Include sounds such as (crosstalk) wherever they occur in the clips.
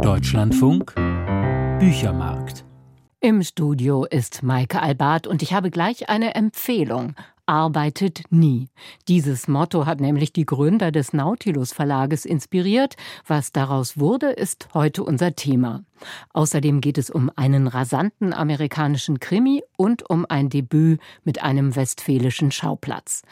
Deutschlandfunk Büchermarkt. Im Studio ist Maike Albart und ich habe gleich eine Empfehlung arbeitet nie. Dieses Motto hat nämlich die Gründer des Nautilus Verlages inspiriert. Was daraus wurde, ist heute unser Thema. Außerdem geht es um einen rasanten amerikanischen Krimi und um ein Debüt mit einem westfälischen Schauplatz.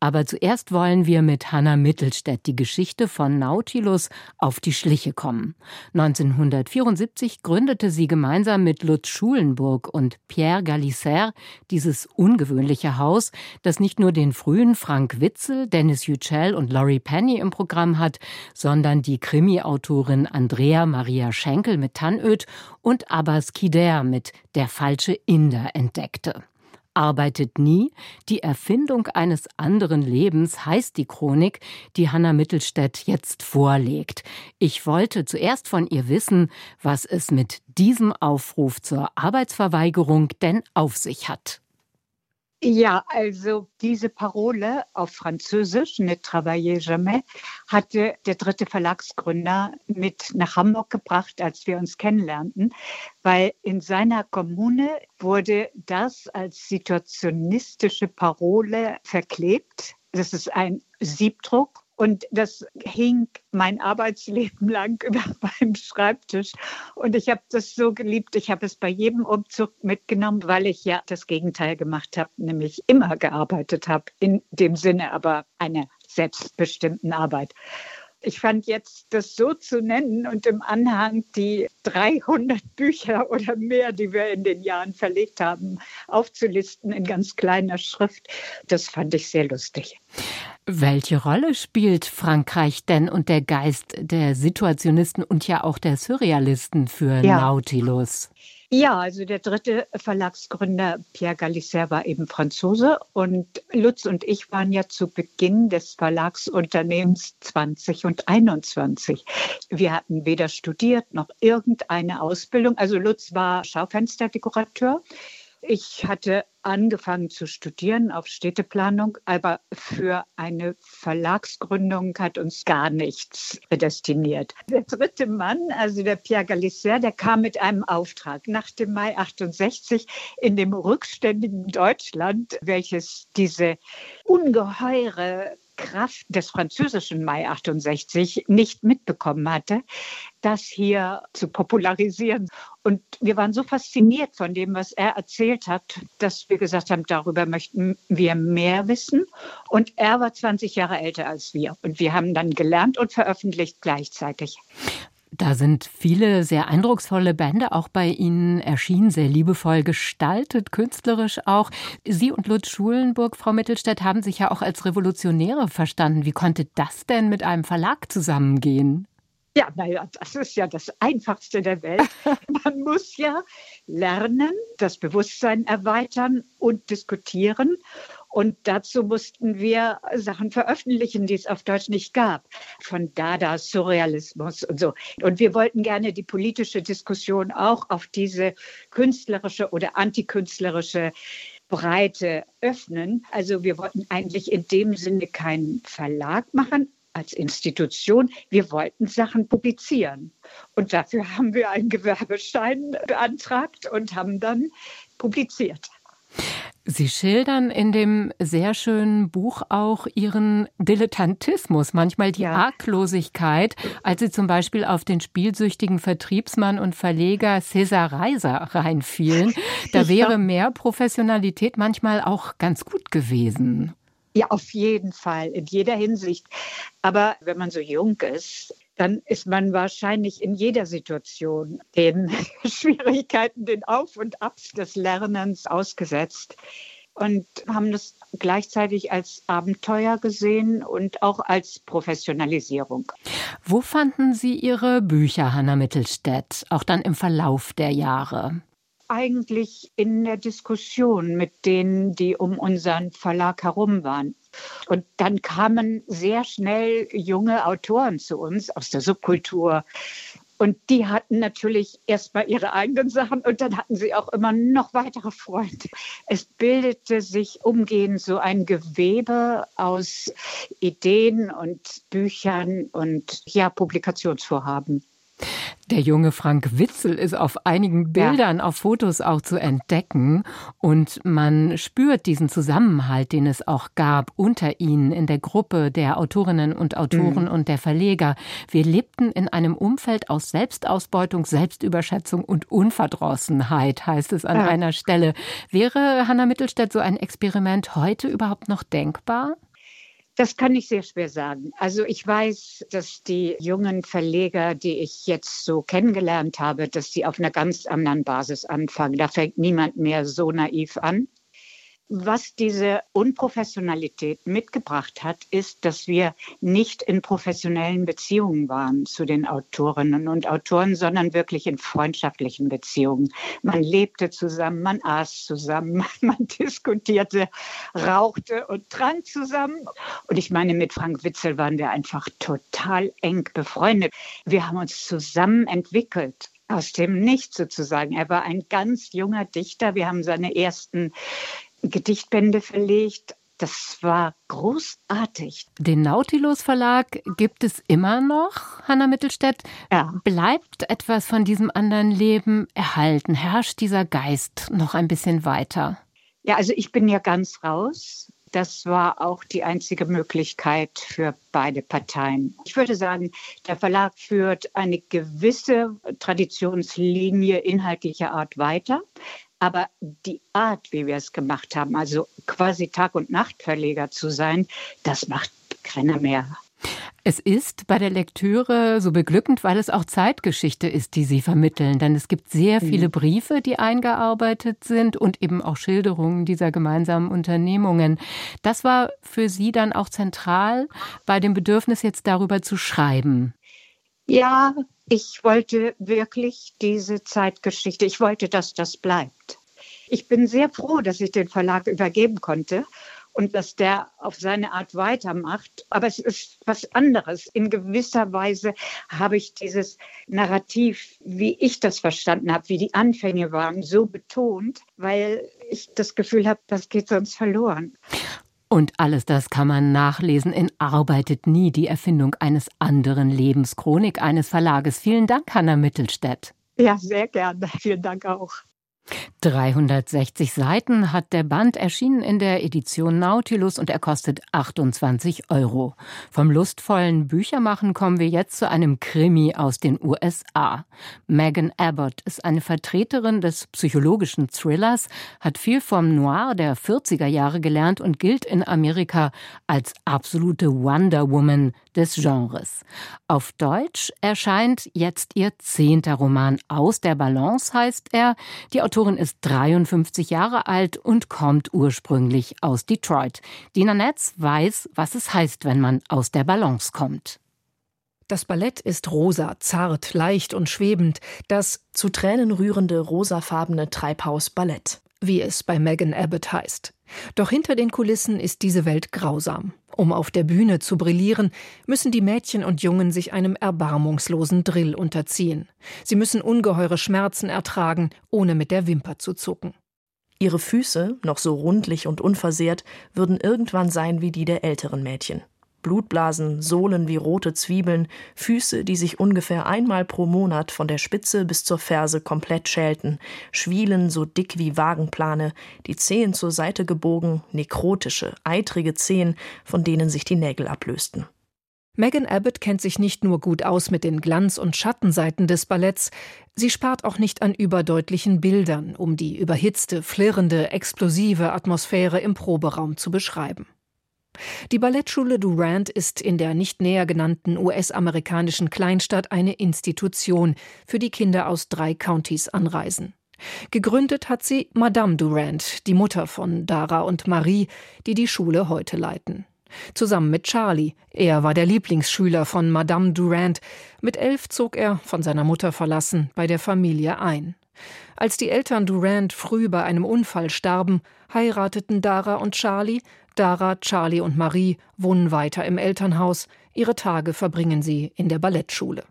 Aber zuerst wollen wir mit Hanna Mittelstädt die Geschichte von Nautilus auf die Schliche kommen. 1974 gründete sie gemeinsam mit Lutz Schulenburg und Pierre Galisser dieses ungewöhnliche Haus, das nicht nur den frühen Frank Witzel, Dennis Yücel und Laurie Penny im Programm hat, sondern die Krimi-Autorin Andrea Maria Schenkel mit Tannöd und Abbas Kider mit Der falsche Inder entdeckte arbeitet nie. Die Erfindung eines anderen Lebens heißt die Chronik, die Hanna Mittelstädt jetzt vorlegt. Ich wollte zuerst von ihr wissen, was es mit diesem Aufruf zur Arbeitsverweigerung denn auf sich hat. Ja, also diese Parole auf Französisch, ne travaillez jamais, hatte der dritte Verlagsgründer mit nach Hamburg gebracht, als wir uns kennenlernten, weil in seiner Kommune wurde das als situationistische Parole verklebt. Das ist ein Siebdruck und das hing mein Arbeitsleben (laughs) lang über meinem Schreibtisch. Und ich habe das so geliebt. Ich habe es bei jedem Umzug mitgenommen, weil ich ja das Gegenteil gemacht habe, nämlich immer gearbeitet habe, in dem Sinne aber einer selbstbestimmten Arbeit. Ich fand jetzt, das so zu nennen und im Anhang die 300 Bücher (laughs) oder mehr, die wir in den Jahren verlegt haben, aufzulisten in ganz kleiner Schrift, das fand ich sehr lustig. Welche Rolle spielt Frankreich denn und der Geist der Situationisten und ja auch der Surrealisten für ja. Nautilus? Ja, also der dritte Verlagsgründer Pierre Galisser war eben Franzose und Lutz und ich waren ja zu Beginn des Verlagsunternehmens 20 und 21. Wir hatten weder studiert noch irgendeine Ausbildung. Also Lutz war Schaufensterdekorateur. Ich hatte angefangen zu studieren auf Städteplanung, aber für eine Verlagsgründung hat uns gar nichts prädestiniert. Der dritte Mann, also der Pierre Galisser, der kam mit einem Auftrag nach dem Mai 68 in dem rückständigen Deutschland, welches diese ungeheure Kraft des französischen Mai 68 nicht mitbekommen hatte, das hier zu popularisieren. Und wir waren so fasziniert von dem, was er erzählt hat, dass wir gesagt haben, darüber möchten wir mehr wissen. Und er war 20 Jahre älter als wir. Und wir haben dann gelernt und veröffentlicht gleichzeitig. Da sind viele sehr eindrucksvolle Bände auch bei Ihnen erschienen, sehr liebevoll gestaltet, künstlerisch auch. Sie und Lutz Schulenburg, Frau Mittelstädt, haben sich ja auch als Revolutionäre verstanden. Wie konnte das denn mit einem Verlag zusammengehen? Ja, naja, das ist ja das Einfachste der Welt. (laughs) Man muss ja lernen, das Bewusstsein erweitern und diskutieren. Und dazu mussten wir Sachen veröffentlichen, die es auf Deutsch nicht gab. Von Dada, Surrealismus und so. Und wir wollten gerne die politische Diskussion auch auf diese künstlerische oder antikünstlerische Breite öffnen. Also wir wollten eigentlich in dem Sinne keinen Verlag machen, als Institution, wir wollten Sachen publizieren. Und dafür haben wir einen Gewerbeschein beantragt und haben dann publiziert. Sie schildern in dem sehr schönen Buch auch Ihren Dilettantismus, manchmal die ja. Arglosigkeit, als Sie zum Beispiel auf den spielsüchtigen Vertriebsmann und Verleger Cesar Reiser reinfielen. (laughs) Da wäre mehr Professionalität manchmal auch ganz gut gewesen. Ja, auf jeden Fall, in jeder Hinsicht. Aber wenn man so jung ist, dann ist man wahrscheinlich in jeder Situation den (laughs) Schwierigkeiten, den Auf und Abs des Lernens ausgesetzt und haben das gleichzeitig als Abenteuer gesehen und auch als Professionalisierung. Wo fanden Sie Ihre Bücher, Hanna Mittelstädt, auch dann im Verlauf der Jahre? Eigentlich in der Diskussion mit denen, die um unseren Verlag herum waren. Und dann kamen sehr schnell junge Autoren zu uns aus der Subkultur. Und die hatten natürlich erstmal ihre eigenen Sachen und dann hatten sie auch immer noch weitere Freunde. Es bildete sich umgehend so ein Gewebe aus Ideen und Büchern und ja, Publikationsvorhaben. Der junge Frank Witzel ist auf einigen Bildern, ja. auf Fotos auch zu entdecken. Und man spürt diesen Zusammenhalt, den es auch gab unter ihnen in der Gruppe der Autorinnen und Autoren mhm. und der Verleger. Wir lebten in einem Umfeld aus Selbstausbeutung, Selbstüberschätzung und Unverdrossenheit, heißt es an ja. einer Stelle. Wäre Hanna Mittelstädt so ein Experiment heute überhaupt noch denkbar? Das kann ich sehr schwer sagen. Also ich weiß, dass die jungen Verleger, die ich jetzt so kennengelernt habe, dass sie auf einer ganz anderen Basis anfangen. Da fängt niemand mehr so naiv an. Was diese Unprofessionalität mitgebracht hat, ist, dass wir nicht in professionellen Beziehungen waren zu den Autorinnen und Autoren, sondern wirklich in freundschaftlichen Beziehungen. Man lebte zusammen, man aß zusammen, (laughs) man diskutierte, rauchte und trank zusammen. Und ich meine, mit Frank Witzel waren wir einfach total eng befreundet. Wir haben uns zusammen entwickelt aus dem Nichts sozusagen. Er war ein ganz junger Dichter. Wir haben seine ersten Gedichtbände verlegt. Das war großartig. Den Nautilus Verlag gibt es immer noch, Hanna Mittelstädt. Ja. Bleibt etwas von diesem anderen Leben erhalten? Herrscht dieser Geist noch ein bisschen weiter? Ja, also ich bin ja ganz raus. Das war auch die einzige Möglichkeit für beide Parteien. Ich würde sagen, der Verlag führt eine gewisse Traditionslinie inhaltlicher Art weiter. Aber die Art, wie wir es gemacht haben, also quasi Tag- und Nachtverleger zu sein, das macht keiner mehr. Es ist bei der Lektüre so beglückend, weil es auch Zeitgeschichte ist, die Sie vermitteln. Denn es gibt sehr viele mhm. Briefe, die eingearbeitet sind und eben auch Schilderungen dieser gemeinsamen Unternehmungen. Das war für Sie dann auch zentral bei dem Bedürfnis, jetzt darüber zu schreiben. Ja, ich wollte wirklich diese Zeitgeschichte, ich wollte, dass das bleibt. Ich bin sehr froh, dass ich den Verlag übergeben konnte und dass der auf seine Art weitermacht. Aber es ist was anderes. In gewisser Weise habe ich dieses Narrativ, wie ich das verstanden habe, wie die Anfänge waren, so betont, weil ich das Gefühl habe, das geht sonst verloren. Und alles das kann man nachlesen in Arbeitet nie, die Erfindung eines anderen Lebens, Chronik eines Verlages. Vielen Dank, Hanna Mittelstädt. Ja, sehr gerne. Vielen Dank auch. 360 Seiten hat der Band erschienen in der Edition Nautilus und er kostet 28 Euro. Vom lustvollen Büchermachen kommen wir jetzt zu einem Krimi aus den USA. Megan Abbott ist eine Vertreterin des psychologischen Thrillers, hat viel vom Noir der 40er Jahre gelernt und gilt in Amerika als absolute Wonder Woman des Genres. Auf Deutsch erscheint jetzt ihr zehnter Roman Aus der Balance heißt er. Die Autorin ist 53 Jahre alt und kommt ursprünglich aus Detroit. Dina Netz weiß, was es heißt, wenn man aus der Balance kommt. Das Ballett ist rosa, zart, leicht und schwebend, das zu Tränen rührende rosafarbene Treibhaus Ballett, wie es bei Megan Abbott heißt. Doch hinter den Kulissen ist diese Welt grausam. Um auf der Bühne zu brillieren, müssen die Mädchen und Jungen sich einem erbarmungslosen Drill unterziehen. Sie müssen ungeheure Schmerzen ertragen, ohne mit der Wimper zu zucken. Ihre Füße, noch so rundlich und unversehrt, würden irgendwann sein wie die der älteren Mädchen. Blutblasen, Sohlen wie rote Zwiebeln, Füße, die sich ungefähr einmal pro Monat von der Spitze bis zur Ferse komplett schälten, Schwielen so dick wie Wagenplane, die Zehen zur Seite gebogen, nekrotische, eitrige Zehen, von denen sich die Nägel ablösten. Megan Abbott kennt sich nicht nur gut aus mit den Glanz- und Schattenseiten des Balletts, sie spart auch nicht an überdeutlichen Bildern, um die überhitzte, flirrende, explosive Atmosphäre im Proberaum zu beschreiben. Die Ballettschule Durant ist in der nicht näher genannten US-amerikanischen Kleinstadt eine Institution, für die Kinder aus drei Countys anreisen. Gegründet hat sie Madame Durant, die Mutter von Dara und Marie, die die Schule heute leiten. Zusammen mit Charlie. Er war der Lieblingsschüler von Madame Durant. Mit elf zog er, von seiner Mutter verlassen, bei der Familie ein. Als die Eltern Durant früh bei einem Unfall starben, heirateten Dara und Charlie Dara, Charlie und Marie wohnen weiter im Elternhaus, ihre Tage verbringen sie in der Ballettschule.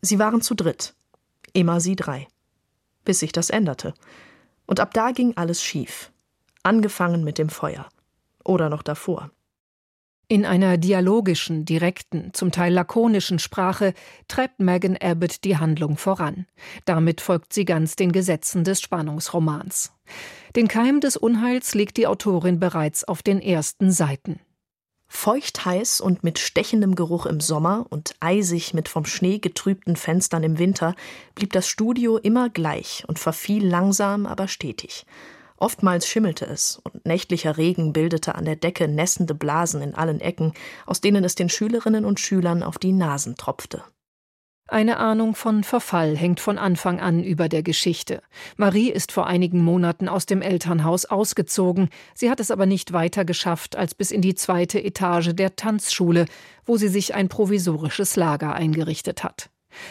Sie waren zu dritt, immer sie drei. Bis sich das änderte. Und ab da ging alles schief. Angefangen mit dem Feuer. Oder noch davor. In einer dialogischen, direkten, zum Teil lakonischen Sprache treibt Megan Abbott die Handlung voran. Damit folgt sie ganz den Gesetzen des Spannungsromans. Den Keim des Unheils legt die Autorin bereits auf den ersten Seiten. Feuchtheiß und mit stechendem Geruch im Sommer und eisig mit vom Schnee getrübten Fenstern im Winter blieb das Studio immer gleich und verfiel langsam, aber stetig. Oftmals schimmelte es, und nächtlicher Regen bildete an der Decke nässende Blasen in allen Ecken, aus denen es den Schülerinnen und Schülern auf die Nasen tropfte. Eine Ahnung von Verfall hängt von Anfang an über der Geschichte. Marie ist vor einigen Monaten aus dem Elternhaus ausgezogen. Sie hat es aber nicht weiter geschafft als bis in die zweite Etage der Tanzschule, wo sie sich ein provisorisches Lager eingerichtet hat.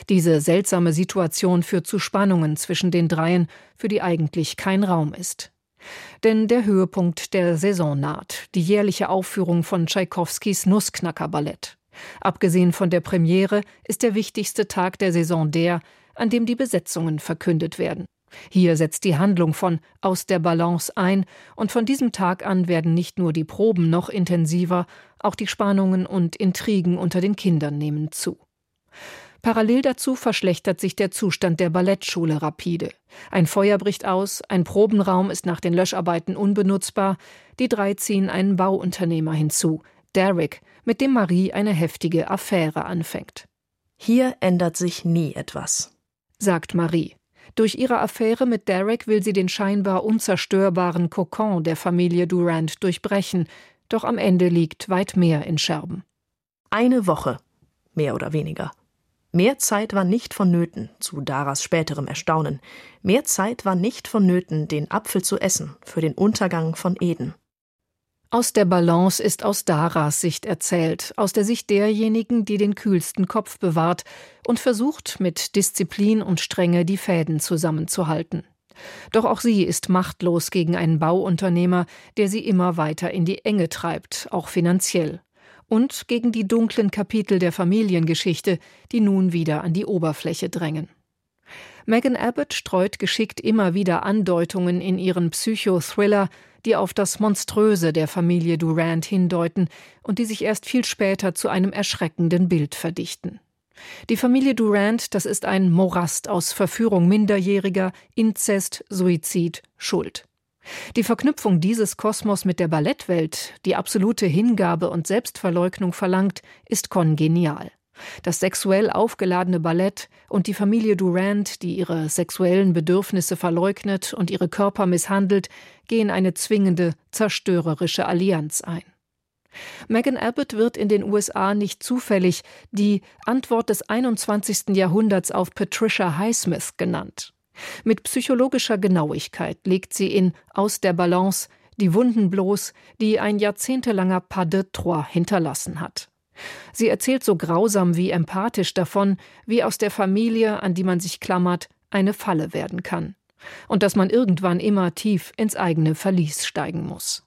Diese seltsame Situation führt zu Spannungen zwischen den dreien, für die eigentlich kein Raum ist. Denn der Höhepunkt der Saison naht, die jährliche Aufführung von Tschaikowskis Nussknacker-Ballett. Abgesehen von der Premiere ist der wichtigste Tag der Saison der, an dem die Besetzungen verkündet werden. Hier setzt die Handlung von Aus der Balance ein, und von diesem Tag an werden nicht nur die Proben noch intensiver, auch die Spannungen und Intrigen unter den Kindern nehmen zu. Parallel dazu verschlechtert sich der Zustand der Ballettschule rapide. Ein Feuer bricht aus, ein Probenraum ist nach den Löscharbeiten unbenutzbar, die drei ziehen einen Bauunternehmer hinzu, Derrick, mit dem Marie eine heftige Affäre anfängt. Hier ändert sich nie etwas, sagt Marie. Durch ihre Affäre mit Derek will sie den scheinbar unzerstörbaren Kokon der Familie Durant durchbrechen, doch am Ende liegt weit mehr in Scherben. Eine Woche, mehr oder weniger. Mehr Zeit war nicht vonnöten, zu Daras späterem Erstaunen. Mehr Zeit war nicht vonnöten, den Apfel zu essen, für den Untergang von Eden. Aus der Balance ist aus Daras Sicht erzählt, aus der Sicht derjenigen, die den kühlsten Kopf bewahrt und versucht, mit Disziplin und Strenge die Fäden zusammenzuhalten. Doch auch sie ist machtlos gegen einen Bauunternehmer, der sie immer weiter in die Enge treibt, auch finanziell und gegen die dunklen Kapitel der Familiengeschichte, die nun wieder an die Oberfläche drängen. Megan Abbott streut geschickt immer wieder Andeutungen in ihren Psychothriller, die auf das Monströse der Familie Durant hindeuten und die sich erst viel später zu einem erschreckenden Bild verdichten. Die Familie Durant, das ist ein Morast aus Verführung Minderjähriger, Inzest, Suizid, Schuld. Die Verknüpfung dieses Kosmos mit der Ballettwelt, die absolute Hingabe und Selbstverleugnung verlangt, ist kongenial. Das sexuell aufgeladene Ballett und die Familie Durant, die ihre sexuellen Bedürfnisse verleugnet und ihre Körper misshandelt, gehen eine zwingende, zerstörerische Allianz ein. Megan Abbott wird in den USA nicht zufällig die Antwort des 21. Jahrhunderts auf Patricia Highsmith genannt. Mit psychologischer Genauigkeit legt sie in Aus der Balance die Wunden bloß, die ein jahrzehntelanger Pas de Trois hinterlassen hat. Sie erzählt so grausam wie empathisch davon, wie aus der Familie, an die man sich klammert, eine Falle werden kann. Und dass man irgendwann immer tief ins eigene Verlies steigen muss.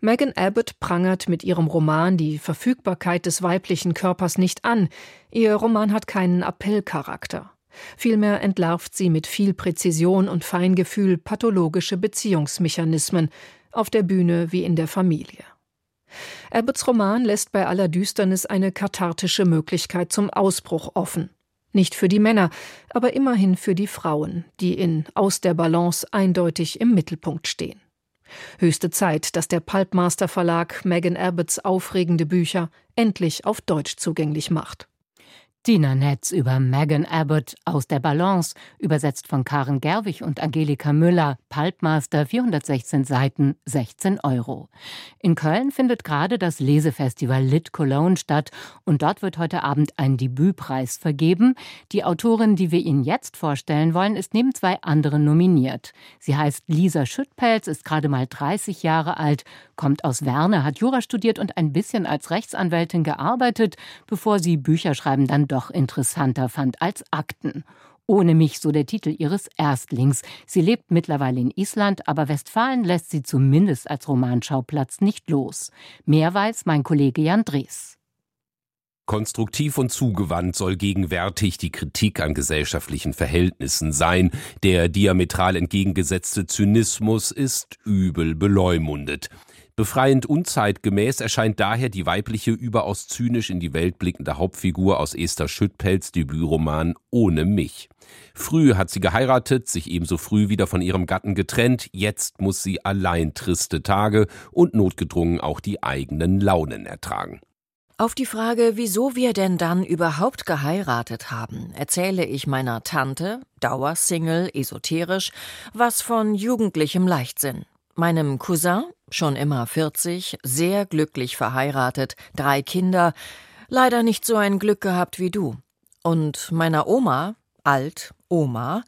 Megan Abbott prangert mit ihrem Roman die Verfügbarkeit des weiblichen Körpers nicht an. Ihr Roman hat keinen Appellcharakter. Vielmehr entlarvt sie mit viel Präzision und Feingefühl pathologische Beziehungsmechanismen, auf der Bühne wie in der Familie. Abbotts Roman lässt bei aller Düsternis eine kathartische Möglichkeit zum Ausbruch offen. Nicht für die Männer, aber immerhin für die Frauen, die in Aus der Balance eindeutig im Mittelpunkt stehen. Höchste Zeit, dass der Pulpmaster Verlag Megan Abbotts aufregende Bücher endlich auf Deutsch zugänglich macht. Dina Netz über Megan Abbott aus der Balance, übersetzt von Karen Gerwig und Angelika Müller, Pulpmaster, 416 Seiten, 16 Euro. In Köln findet gerade das Lesefestival Lit Cologne statt und dort wird heute Abend ein Debütpreis vergeben. Die Autorin, die wir Ihnen jetzt vorstellen wollen, ist neben zwei anderen nominiert. Sie heißt Lisa Schüttpelz, ist gerade mal 30 Jahre alt, kommt aus Werne, hat Jura studiert und ein bisschen als Rechtsanwältin gearbeitet, bevor sie Bücher schreiben dann doch interessanter fand als Akten. Ohne mich, so der Titel ihres Erstlings. Sie lebt mittlerweile in Island, aber Westfalen lässt sie zumindest als Romanschauplatz nicht los. Mehr weiß mein Kollege Jan Drees. Konstruktiv und zugewandt soll gegenwärtig die Kritik an gesellschaftlichen Verhältnissen sein. Der diametral entgegengesetzte Zynismus ist übel beleumundet. Befreiend unzeitgemäß erscheint daher die weibliche, überaus zynisch in die Welt blickende Hauptfigur aus Esther Schüttpelz Debütroman Ohne mich. Früh hat sie geheiratet, sich ebenso früh wieder von ihrem Gatten getrennt, jetzt muss sie allein triste Tage und notgedrungen auch die eigenen Launen ertragen. Auf die Frage, wieso wir denn dann überhaupt geheiratet haben, erzähle ich meiner Tante, Dauersingle, esoterisch, was von jugendlichem Leichtsinn. Meinem Cousin, schon immer 40, sehr glücklich verheiratet, drei Kinder, leider nicht so ein Glück gehabt wie du. Und meiner Oma, alt, Oma,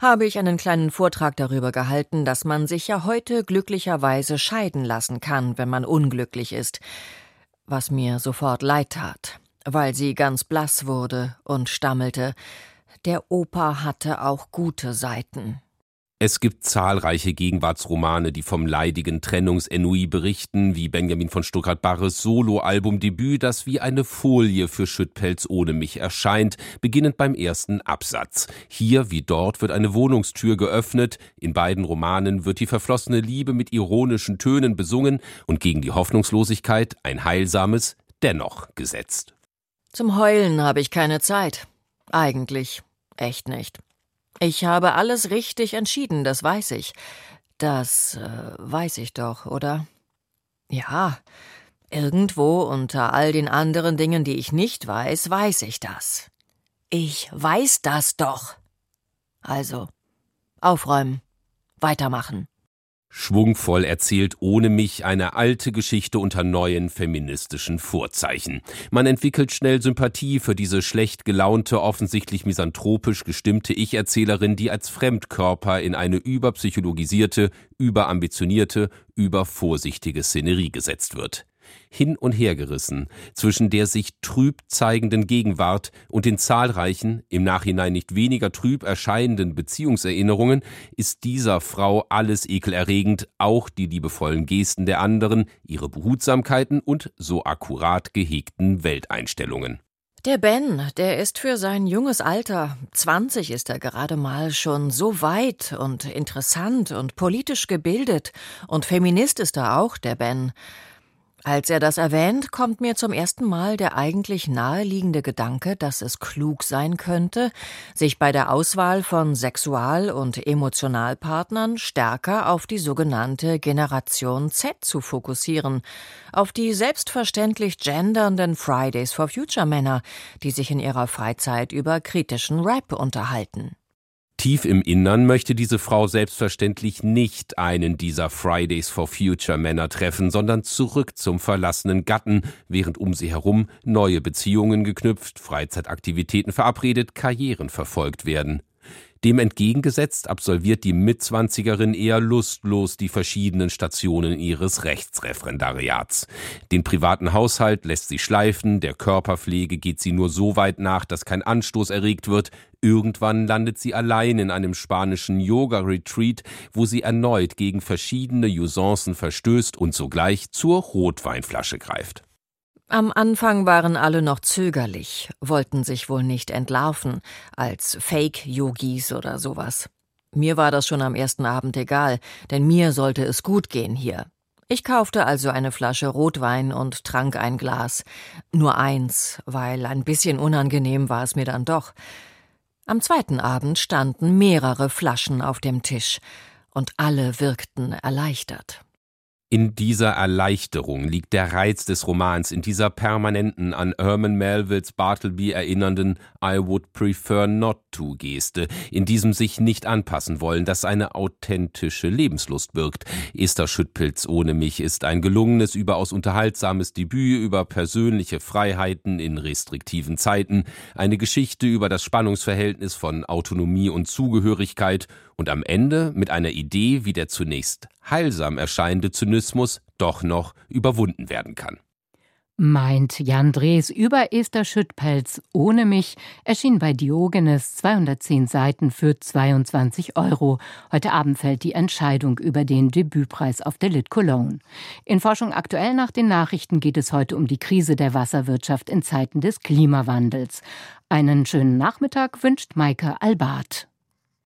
habe ich einen kleinen Vortrag darüber gehalten, dass man sich ja heute glücklicherweise scheiden lassen kann, wenn man unglücklich ist, was mir sofort leid tat, weil sie ganz blass wurde und stammelte, der Opa hatte auch gute Seiten. Es gibt zahlreiche Gegenwartsromane, die vom leidigen Trennungsenui berichten, wie Benjamin von Stuttgart-Barres Soloalbumdebüt, das wie eine Folie für Schüttpelz ohne mich erscheint, beginnend beim ersten Absatz. Hier wie dort wird eine Wohnungstür geöffnet, in beiden Romanen wird die verflossene Liebe mit ironischen Tönen besungen und gegen die Hoffnungslosigkeit ein heilsames Dennoch gesetzt. Zum Heulen habe ich keine Zeit. Eigentlich. Echt nicht. Ich habe alles richtig entschieden, das weiß ich. Das äh, weiß ich doch, oder? Ja, irgendwo unter all den anderen Dingen, die ich nicht weiß, weiß ich das. Ich weiß das doch. Also, aufräumen, weitermachen. Schwungvoll erzählt ohne mich eine alte Geschichte unter neuen feministischen Vorzeichen. Man entwickelt schnell Sympathie für diese schlecht gelaunte, offensichtlich misanthropisch gestimmte Ich-Erzählerin, die als Fremdkörper in eine überpsychologisierte, überambitionierte, übervorsichtige Szenerie gesetzt wird hin und her gerissen zwischen der sich trüb zeigenden Gegenwart und den zahlreichen, im Nachhinein nicht weniger trüb erscheinenden Beziehungserinnerungen, ist dieser Frau alles ekelerregend, auch die liebevollen Gesten der anderen, ihre Behutsamkeiten und so akkurat gehegten Welteinstellungen. Der Ben, der ist für sein junges Alter, 20 ist er gerade mal, schon so weit und interessant und politisch gebildet, und Feminist ist er auch, der Ben. Als er das erwähnt, kommt mir zum ersten Mal der eigentlich naheliegende Gedanke, dass es klug sein könnte, sich bei der Auswahl von Sexual- und Emotionalpartnern stärker auf die sogenannte Generation Z zu fokussieren, auf die selbstverständlich gendernden Fridays for Future Männer, die sich in ihrer Freizeit über kritischen Rap unterhalten. Tief im Innern möchte diese Frau selbstverständlich nicht einen dieser Fridays for Future Männer treffen, sondern zurück zum verlassenen Gatten, während um sie herum neue Beziehungen geknüpft, Freizeitaktivitäten verabredet, Karrieren verfolgt werden. Dem entgegengesetzt absolviert die Mitzwanzigerin eher lustlos die verschiedenen Stationen ihres Rechtsreferendariats. Den privaten Haushalt lässt sie schleifen, der Körperpflege geht sie nur so weit nach, dass kein Anstoß erregt wird, Irgendwann landet sie allein in einem spanischen Yoga-Retreat, wo sie erneut gegen verschiedene Usancen verstößt und sogleich zur Rotweinflasche greift. Am Anfang waren alle noch zögerlich, wollten sich wohl nicht entlarven, als Fake-Yogis oder sowas. Mir war das schon am ersten Abend egal, denn mir sollte es gut gehen hier. Ich kaufte also eine Flasche Rotwein und trank ein Glas. Nur eins, weil ein bisschen unangenehm war es mir dann doch. Am zweiten Abend standen mehrere Flaschen auf dem Tisch, und alle wirkten erleichtert. In dieser Erleichterung liegt der Reiz des Romans, in dieser permanenten, an Herman Melvilles Bartleby erinnernden I would prefer not to Geste, in diesem sich nicht anpassen wollen, das eine authentische Lebenslust birgt. Esther Schüttpilz ohne mich ist ein gelungenes, überaus unterhaltsames Debüt über persönliche Freiheiten in restriktiven Zeiten, eine Geschichte über das Spannungsverhältnis von Autonomie und Zugehörigkeit und am Ende mit einer Idee, wie der zunächst heilsam erscheinende Zynismus doch noch überwunden werden kann. Meint Jan Drees über Esther Schüttpelz ohne mich erschien bei Diogenes 210 Seiten für 22 Euro. Heute Abend fällt die Entscheidung über den Debütpreis auf der Lit Cologne. In Forschung aktuell nach den Nachrichten geht es heute um die Krise der Wasserwirtschaft in Zeiten des Klimawandels. Einen schönen Nachmittag wünscht Maike Albart.